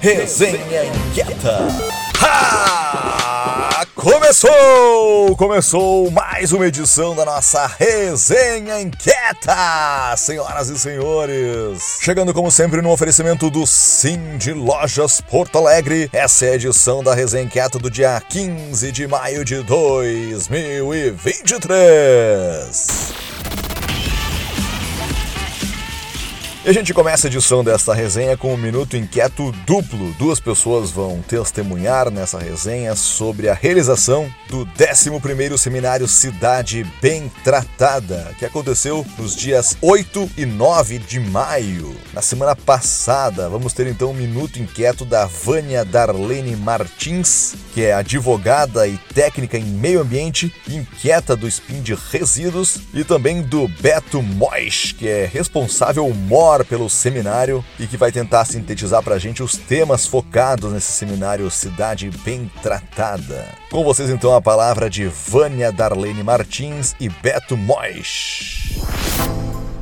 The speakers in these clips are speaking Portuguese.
Resenha Inquieta. Ha! Começou! Começou mais uma edição da nossa Resenha Inquieta, senhoras e senhores. Chegando como sempre no oferecimento do Sim de Lojas Porto Alegre. Essa é a edição da Resenha Inquieta do dia 15 de maio de 2023. E a gente começa a edição desta resenha com um minuto inquieto duplo. Duas pessoas vão testemunhar nessa resenha sobre a realização do 11º Seminário Cidade Bem Tratada, que aconteceu nos dias 8 e 9 de maio. Na semana passada, vamos ter então um minuto inquieto da Vânia Darlene Martins, que é advogada e técnica em meio ambiente, inquieta do SPIN de resíduos, e também do Beto Mois, que é responsável mor pelo seminário e que vai tentar sintetizar para a gente os temas focados nesse seminário Cidade Bem Tratada. Com vocês então a palavra de Vânia Darlene Martins e Beto Mois.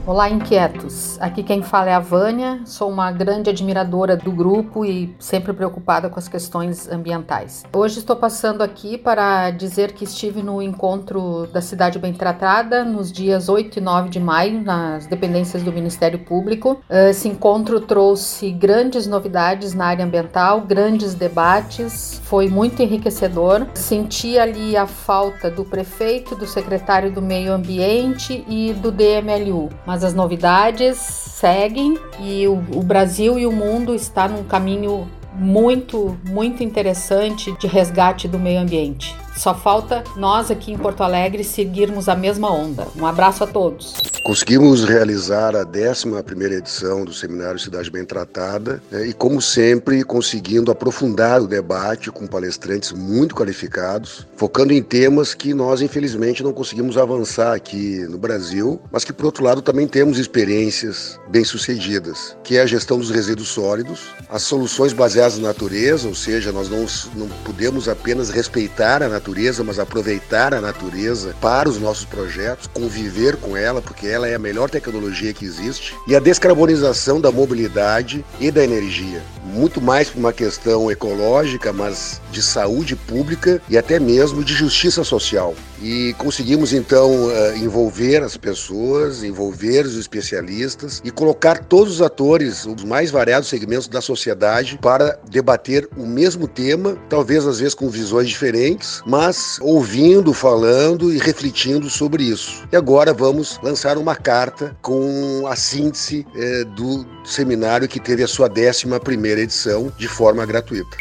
Olá, inquietos! Aqui quem fala é a Vânia, sou uma grande admiradora do grupo e sempre preocupada com as questões ambientais. Hoje estou passando aqui para dizer que estive no encontro da Cidade Bem Tratada nos dias 8 e 9 de maio, nas dependências do Ministério Público. Esse encontro trouxe grandes novidades na área ambiental, grandes debates, foi muito enriquecedor. Senti ali a falta do prefeito, do secretário do Meio Ambiente e do DMLU, mas mas as novidades seguem e o, o Brasil e o mundo está num caminho muito, muito interessante de resgate do meio ambiente. Só falta nós aqui em Porto Alegre seguirmos a mesma onda. Um abraço a todos. Conseguimos realizar a 11 edição do Seminário Cidade Bem Tratada né, e, como sempre, conseguindo aprofundar o debate com palestrantes muito qualificados, focando em temas que nós, infelizmente, não conseguimos avançar aqui no Brasil, mas que, por outro lado, também temos experiências bem-sucedidas, que é a gestão dos resíduos sólidos, as soluções baseadas na natureza, ou seja, nós não, não podemos apenas respeitar a natureza, natureza, mas aproveitar a natureza para os nossos projetos, conviver com ela, porque ela é a melhor tecnologia que existe, e a descarbonização da mobilidade e da energia. Muito mais por uma questão ecológica, mas de saúde pública e até mesmo de justiça social. E conseguimos então eh, envolver as pessoas, envolver os especialistas e colocar todos os atores, os mais variados segmentos da sociedade, para debater o mesmo tema, talvez às vezes com visões diferentes, mas ouvindo, falando e refletindo sobre isso. E agora vamos lançar uma carta com a síntese é, do seminário que teve a sua 11 primeira edição de forma gratuita.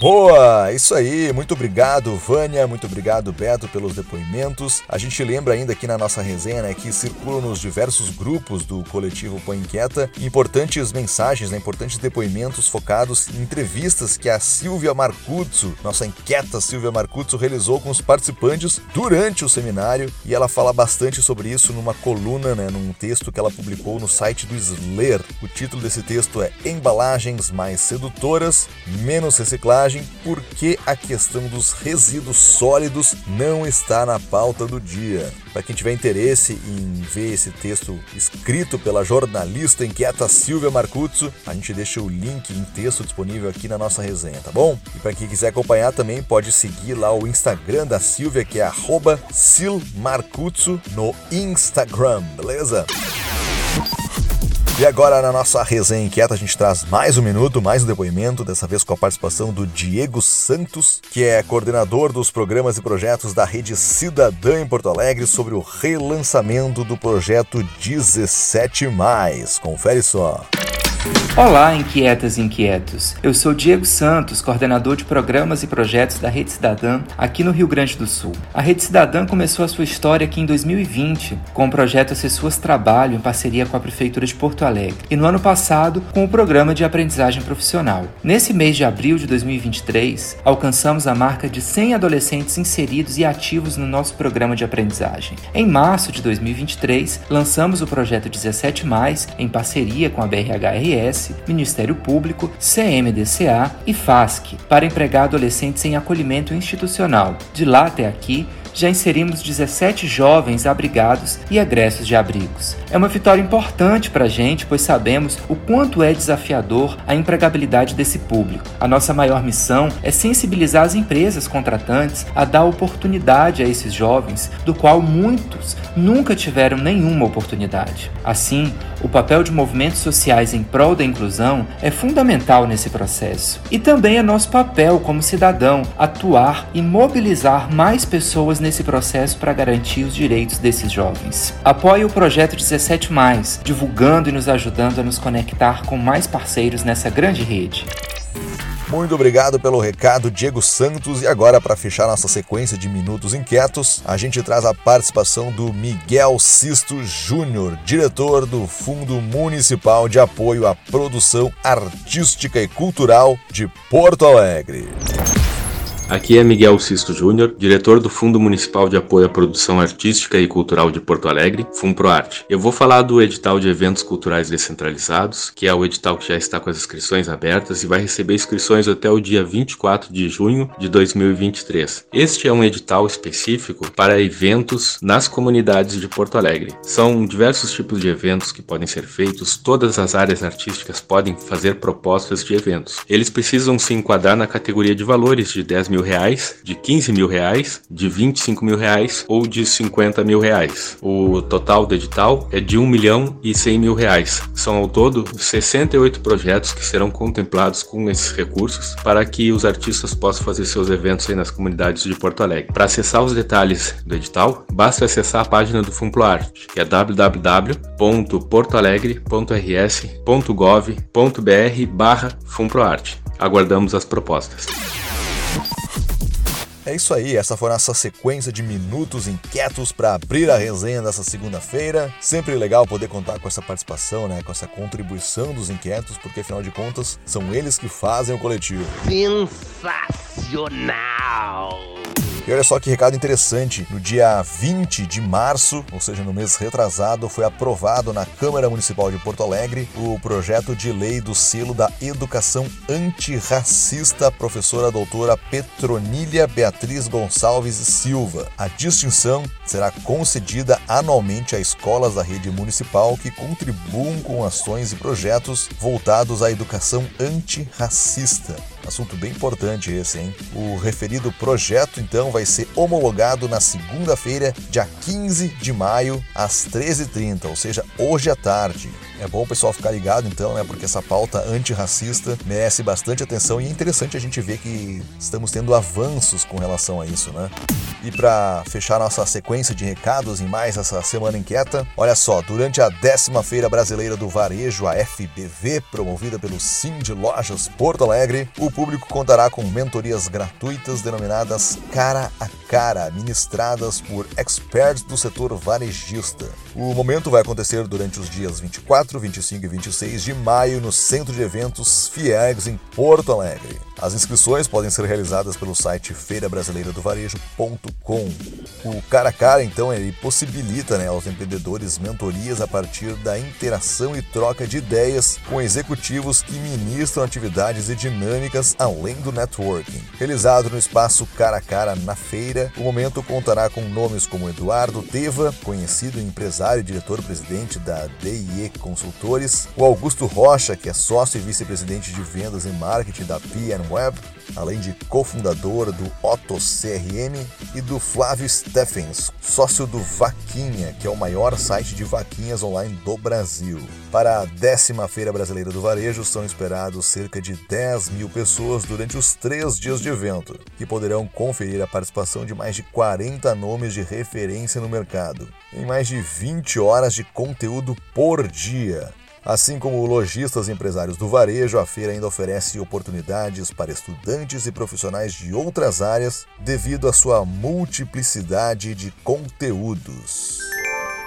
Boa, isso aí. Muito obrigado, Vânia. Muito obrigado, Beto, pelos depoimentos. A gente lembra ainda aqui na nossa resenha né, que circulam nos diversos grupos do coletivo Põe Inquieta importantes mensagens, né, importantes depoimentos focados em entrevistas que a Silvia Marcuzzo, nossa inquieta Silvia Marcuzzo, realizou com os participantes durante o seminário e ela fala bastante sobre isso numa coluna, né, num texto que ela publicou no site do Sler. O título desse texto é Embalagens mais sedutoras, menos reciclagem por que a questão dos resíduos sólidos não está na pauta do dia. Para quem tiver interesse em ver esse texto escrito pela jornalista inquieta Silvia Marcuzzo, a gente deixa o link em texto disponível aqui na nossa resenha, tá bom? E para quem quiser acompanhar também pode seguir lá o Instagram da Silvia, que é @silmarcuzzo no Instagram, beleza? E agora na nossa resenha inquieta a gente traz mais um minuto, mais um depoimento, dessa vez com a participação do Diego Santos, que é coordenador dos programas e projetos da Rede Cidadã em Porto Alegre sobre o relançamento do projeto 17 Confere só. Olá, inquietas e inquietos. Eu sou Diego Santos, coordenador de programas e projetos da Rede Cidadã aqui no Rio Grande do Sul. A Rede Cidadã começou a sua história aqui em 2020 com o projeto Pessoas Trabalho em parceria com a Prefeitura de Porto Alegre e no ano passado com o programa de aprendizagem profissional. Nesse mês de abril de 2023, alcançamos a marca de 100 adolescentes inseridos e ativos no nosso programa de aprendizagem. Em março de 2023, lançamos o projeto 17 em parceria com a BRHR Ministério Público, CMDCA e FASC para empregar adolescentes em acolhimento institucional. De lá até aqui, já inserimos 17 jovens abrigados e egressos de abrigos. É uma vitória importante para a gente, pois sabemos o quanto é desafiador a empregabilidade desse público. A nossa maior missão é sensibilizar as empresas contratantes a dar oportunidade a esses jovens, do qual muitos nunca tiveram nenhuma oportunidade. Assim, o papel de movimentos sociais em prol da inclusão é fundamental nesse processo. E também é nosso papel como cidadão atuar e mobilizar mais pessoas nesse processo para garantir os direitos desses jovens. Apoie o projeto 17, divulgando e nos ajudando a nos conectar com mais parceiros nessa grande rede. Muito obrigado pelo recado, Diego Santos. E agora, para fechar nossa sequência de Minutos Inquietos, a gente traz a participação do Miguel Sisto Júnior, diretor do Fundo Municipal de Apoio à Produção Artística e Cultural de Porto Alegre. Aqui é Miguel Sisto Júnior, diretor do Fundo Municipal de Apoio à Produção Artística e Cultural de Porto Alegre, FUNPROARTE. Eu vou falar do edital de eventos culturais descentralizados, que é o edital que já está com as inscrições abertas e vai receber inscrições até o dia 24 de junho de 2023. Este é um edital específico para eventos nas comunidades de Porto Alegre. São diversos tipos de eventos que podem ser feitos, todas as áreas artísticas podem fazer propostas de eventos. Eles precisam se enquadrar na categoria de valores de 10 mil mil reais, de 15 mil reais, de 25 mil reais ou de 50 mil reais. O total do edital é de 1 milhão e 100 mil reais. São ao todo 68 projetos que serão contemplados com esses recursos para que os artistas possam fazer seus eventos aí nas comunidades de Porto Alegre. Para acessar os detalhes do edital, basta acessar a página do FUNPLOART, que é www.portoalegre.rs.gov.br barra FUNPLOART. Aguardamos as propostas. É isso aí, essa foi a nossa sequência de minutos inquietos para abrir a resenha dessa segunda-feira. Sempre legal poder contar com essa participação, né, com essa contribuição dos inquietos, porque afinal de contas são eles que fazem o coletivo. Sensacional! E olha só que recado interessante. No dia 20 de março, ou seja, no mês retrasado, foi aprovado na Câmara Municipal de Porto Alegre o projeto de lei do selo da educação antirracista, professora doutora Petronília Beatriz Gonçalves Silva. A distinção será concedida anualmente a escolas da rede municipal que contribuam com ações e projetos voltados à educação antirracista. Assunto bem importante esse, hein? O referido projeto, então, vai ser homologado na segunda-feira, dia 15 de maio, às 13h30, ou seja, hoje à tarde. É bom o pessoal ficar ligado então, né? Porque essa pauta antirracista merece bastante atenção e é interessante a gente ver que estamos tendo avanços com relação a isso, né? E para fechar nossa sequência de recados em mais essa semana inquieta, olha só, durante a décima Feira Brasileira do Varejo, a FBV, promovida pelo Sim de Lojas Porto Alegre, o público contará com mentorias gratuitas denominadas Cara a Cara, ministradas por experts do setor varejista. O momento vai acontecer durante os dias 24, 25 e 26 de maio no Centro de Eventos FIEGS, em Porto Alegre. As inscrições podem ser realizadas pelo site feirabrasileiradovarejo.com. O cara a cara, então, ele possibilita né, aos empreendedores mentorias a partir da interação e troca de ideias com executivos que ministram atividades e dinâmicas além do networking. Realizado no espaço cara a cara na feira, o momento contará com nomes como Eduardo Teva, conhecido empresário e diretor-presidente da DIE Consultores, o Augusto Rocha, que é sócio e vice-presidente de vendas e marketing da PN Web, além de cofundador do Otto CRM e do Flávio Steffens, sócio do Vaquinha, que é o maior site de vaquinhas online do Brasil. Para a décima Feira Brasileira do Varejo, são esperados cerca de 10 mil pessoas durante os três dias de evento, que poderão conferir a participação de mais de 40 nomes de referência no mercado, em mais de 20 horas de conteúdo por dia. Assim como lojistas e empresários do varejo, a feira ainda oferece oportunidades para estudantes e profissionais de outras áreas devido à sua multiplicidade de conteúdos.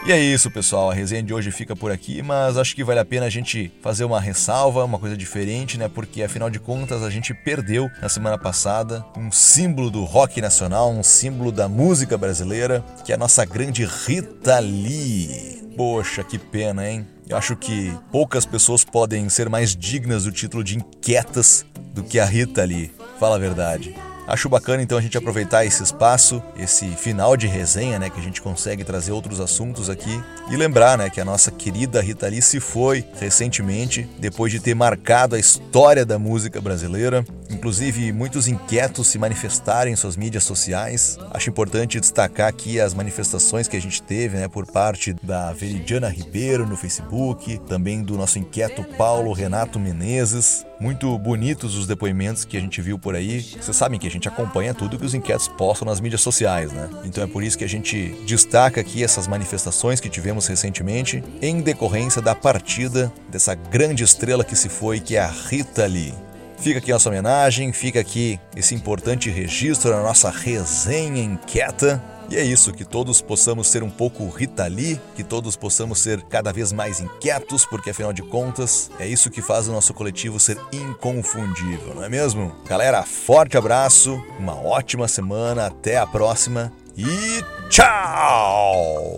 E é isso, pessoal. A resenha de hoje fica por aqui, mas acho que vale a pena a gente fazer uma ressalva, uma coisa diferente, né? Porque afinal de contas a gente perdeu na semana passada um símbolo do rock nacional, um símbolo da música brasileira, que é a nossa grande Rita Lee. Poxa, que pena, hein? Eu acho que poucas pessoas podem ser mais dignas do título de inquietas do que a Rita Lee. Fala a verdade. Acho bacana então a gente aproveitar esse espaço, esse final de resenha, né, que a gente consegue trazer outros assuntos aqui e lembrar, né, que a nossa querida Rita Lee se foi recentemente, depois de ter marcado a história da música brasileira, inclusive muitos inquietos se manifestarem em suas mídias sociais. Acho importante destacar aqui as manifestações que a gente teve, né, por parte da Veridiana Ribeiro no Facebook, também do nosso inquieto Paulo Renato Menezes. Muito bonitos os depoimentos que a gente viu por aí. Vocês sabem que a gente acompanha tudo que os inquietos postam nas mídias sociais, né? Então é por isso que a gente destaca aqui essas manifestações que tivemos recentemente em decorrência da partida dessa grande estrela que se foi, que é a Rita Lee. Fica aqui nossa homenagem, fica aqui esse importante registro na nossa resenha inquieta. E é isso, que todos possamos ser um pouco Rita Lee, que todos possamos ser cada vez mais inquietos, porque afinal de contas é isso que faz o nosso coletivo ser inconfundível, não é mesmo? Galera, forte abraço, uma ótima semana, até a próxima e tchau!